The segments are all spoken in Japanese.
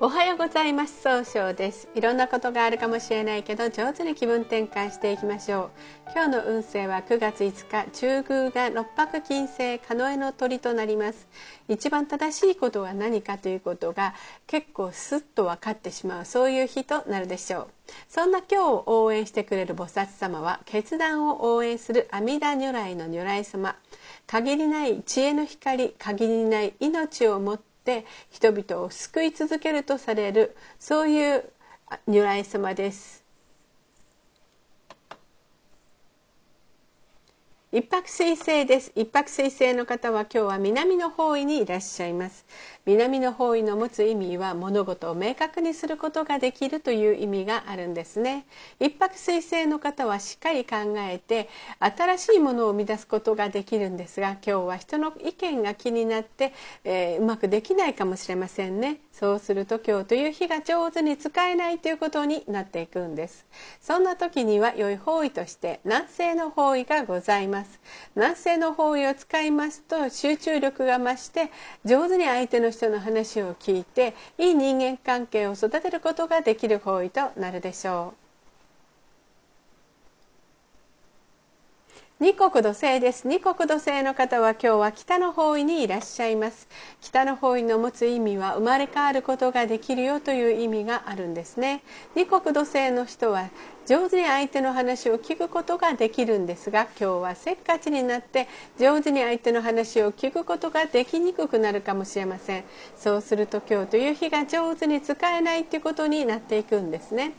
おはようございます。総称です。いろんなことがあるかもしれないけど上手に気分転換していきましょう。今日の運勢は9月5日中宮が六白金星カノエの鳥となります。一番正しいことは何かということが結構スッと分かってしまうそういう日となるでしょう。そんな今日を応援してくれる菩薩様は決断を応援する阿弥陀如来の如来様。限りない知恵の光限りない命を持ってって人々を救い続けるとされるそういう如来様です。一泊水星です一泊水星の方は今日は南の方位にいらっしゃいます南の方位の持つ意味は物事を明確にすることができるという意味があるんですね。一泊水星の方はしっかり考えて新しいものを生み出すことができるんですが今日は人の意見が気になって、えー、うまくできないかもしれませんね。そうすると今日という日が上手に使えないということになっていくんです。そんな時には良い方位として南西の方位がございます。南西の方位を使いますと集中力が増して上手に相手の人の話を聞いていい人間関係を育てることができる方位となるでしょう。二国土星です。二国土星の方は今日は北の方位にいらっしゃいます。北の方位の持つ意味は生まれ変わることができるよという意味があるんですね。二国土星の人は上手に相手の話を聞くことができるんですが今日はせっかちになって上手に相手の話を聞くことができにくくなるかもしれません。そうすると今日という日が上手に使えないということになっていくんですね。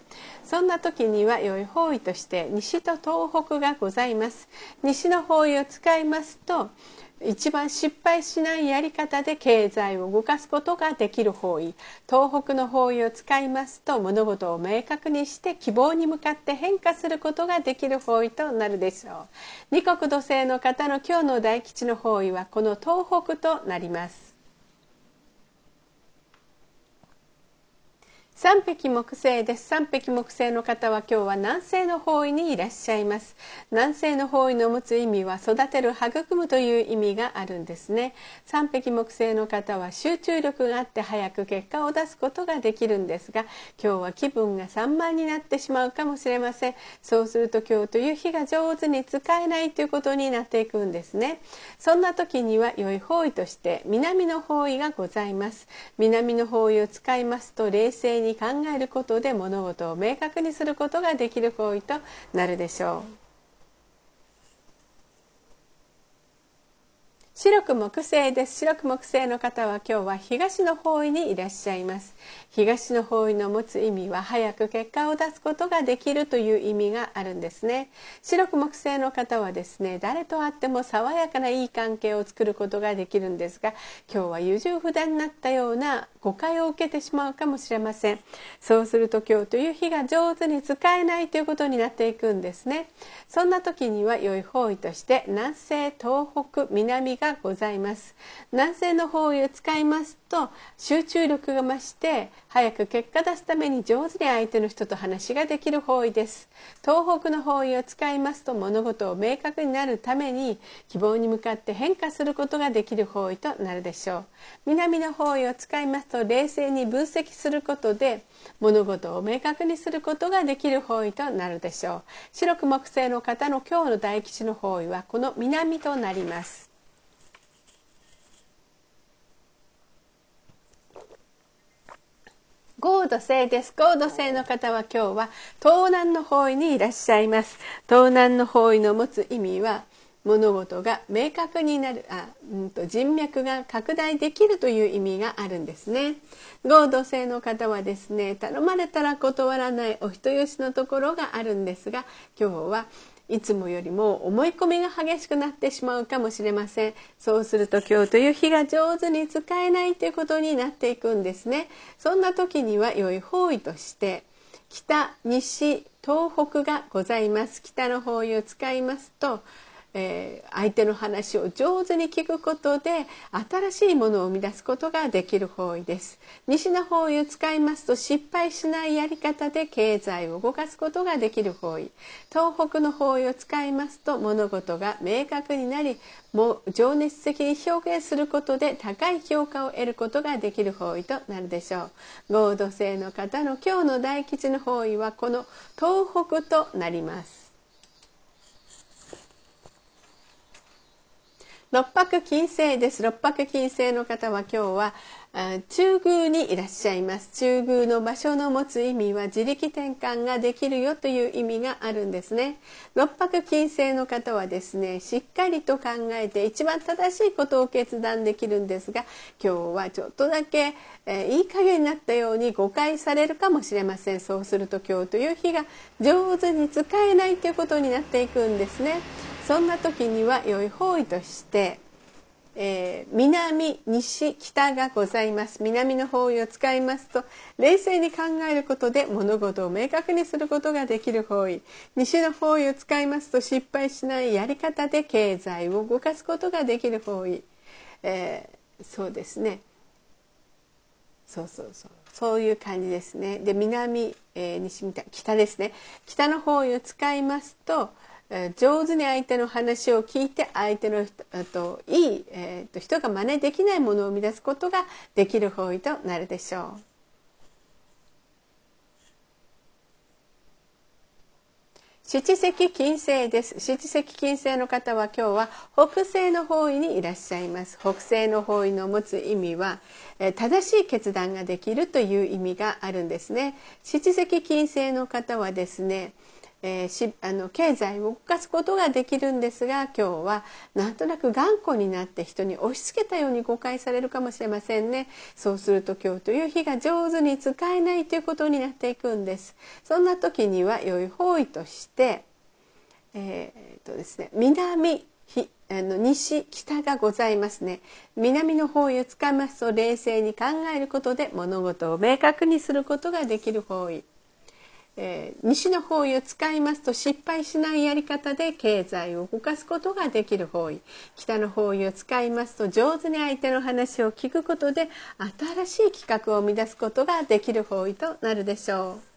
そんな時には良い方位として西と東北がございます。西の方位を使いますと一番失敗しないやり方で経済を動かすことができる方位。東北の方位を使いますと物事を明確にして希望に向かって変化することができる方位となるでしょう。二国土星の方の今日の大吉の方位はこの東北となります。三匹木星です三匹木星の方は今日は南西の方位にいらっしゃいます。南西の方位の持つ意味は育てる育むという意味があるんですね。三匹木星の方は集中力があって早く結果を出すことができるんですが今日は気分が散漫になってしまうかもしれません。そうすると今日という日が上手に使えないということになっていくんですね。そんな時には良い方位として南の方位がございます。南の方位を使いますと冷静に考えることで物事を明確にすることができる行為となるでしょう。白く木星です。白く木星の方は今日は東の方位にいらっしゃいます。東の方位の持つ意味は早く結果を出すことができるという意味があるんですね。白く木星の方はですね誰と会っても爽やかないい関係を作ることができるんですが今日は優柔不断になったような誤解を受けてしまうかもしれません。そうすると今日という日が上手に使えないということになっていくんですね。そんな時には良い方位として南西東北南がございます。南西の方位を使いますと集中力が増して早く結果出すために上手に相手の人と話ができる方位です。東北の方位を使いますと物事を明確になるために希望に向かって変化することができる方位となるでしょう。南の方位を使いますと冷静に分析することで物事を明確にすることができる方位となるでしょう。白く木星の方の今日の大吉の方位はこの南となります。合土星です。合土星の方は今日は東南の方位にいらっしゃいます。東南の方位の持つ意味は物事が明確になるあ、うんと、人脈が拡大できるという意味があるんですね。合土星の方はですね頼まれたら断らないお人よしのところがあるんですが今日はいつもよりも思い込みが激しくなってしまうかもしれません。そうすると今日という日が上手に使えないということになっていくんですね。そんな時には良い方位として北西東北がございます。北の方位を使いますとえー、相手の話を上手に聞くことで新しいものを生み出すことができる方位です。西の方位を使いますと失敗しないやり方で経済を動かすことができる方位。東北の方位を使いますと物事が明確になりもう情熱的に表現することで高い評価を得ることができる方位となるでしょう。合土星の方の今日の大吉の方位はこの東北となります。六白金星です。六白金星の方は今日は中宮にいらっしゃいます。中宮の場所の持つ意味は自力転換ができるよという意味があるんですね。六白金星の方はですねしっかりと考えて一番正しいことを決断できるんですが今日はちょっとだけ、えー、いい加減になったように誤解されるかもしれません。そうすると今日という日が上手に使えないということになっていくんですね。そんな時には良い方位として、えー、南西北がございます。南の方位を使いますと冷静に考えることで物事を明確にすることができる方位。西の方位を使いますと失敗しないやり方で経済を動かすことができる方位、えー、そうですね。そうそうそう。そういう感じですね。で南、えー、西みたい北ですね。北の方位を使いますと上手に相手の話を聞いて相手のといい、えー、と人が真似できないものを生み出すことができる方位となるでしょう。七石金星です。七石金星の方は今日は北西の方位にいらっしゃいます。北西の方位の持つ意味はえ正しい決断ができるという意味があるんですね。七石金星の方はですねえー、あの経済を動かすことができるんですが今日はなんとなく頑固になって人に押し付けたように誤解されるかもしれませんね。そうすると今日という日が上手に使えないということになっていくんです。そんな時には良い方位としてえー、とですね南あの西北がございますね。南の方位を使いますと冷静に考えることで物事を明確にすることができる方位。えー、西の方位を使いますと失敗しないやり方で経済を動かすことができる方位北の方位を使いますと上手に相手の話を聞くことで新しい企画を生み出すことができる方位となるでしょう。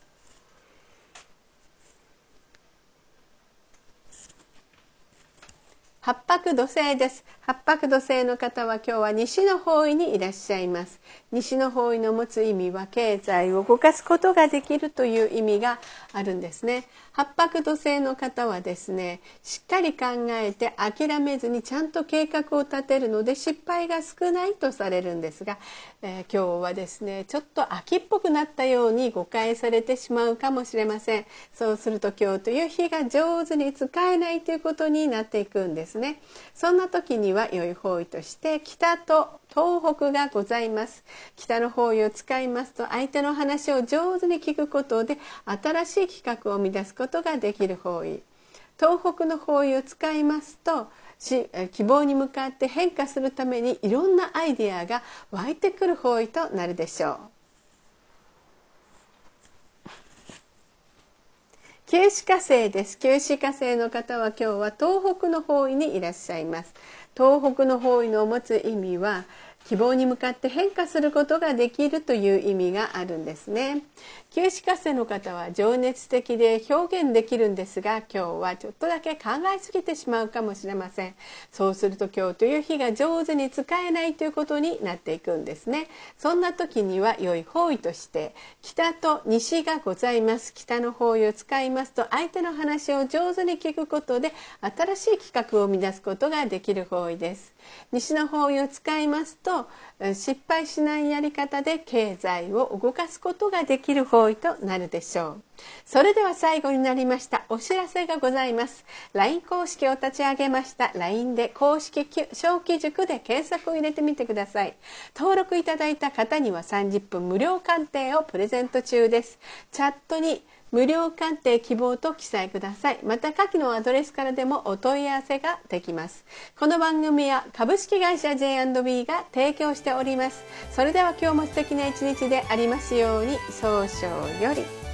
八白土星です。八白土星の方は今日は西の方位にいらっしゃいます。西の方位の持つ意味は経済を動かすことができるという意味があるんですね。八白土星の方はですね、しっかり考えて諦めずにちゃんと計画を立てるので失敗が少ないとされるんですが、えー、今日はですね、ちょっと秋っぽくなったように誤解されてしまうかもしれません。そうすると今日という日が上手に使えないということになっていくんですね。そんな時には良い方位として北と東北がございます。北の方位を使いますと相手の話を上手に聞くことで新しい企画を生み出すことができる方位。東北の方位を使いますと希望に向かって変化するためにいろんなアイデアが湧いてくる方位となるでしょう。九死火星です。九死火星の方は今日は東北の方位にいらっしゃいます。東北の方位の持つ意味は希望に向かって変化することができるという意味があるんですね。九死火星の方は情熱的で表現できるんですが今日はちょっとだけ考えすぎてしまうかもしれません。そうすると今日という日が上手に使えないということになっていくんですね。そんな時には良い方位として北と西がございます。北の方位を使いますと相手の話を上手に聞くことで新しい企画を生み出すことができる方位です。西の方位を使いますと失敗しないやり方で経済を動かすことができる方位となるでしょう。それでは最後になりましたお知らせがございます。LINE 公式を立ち上げました。LINE で公式小規塾で検索を入れてみてください。登録いただいた方には30分無料鑑定をプレゼント中です。チャットに無料鑑定希望と記載ください。また下記のアドレスからでもお問い合わせができます。この番組は株式会社 J&B が提供しております。それでは今日も素敵な一日でありますように早々より。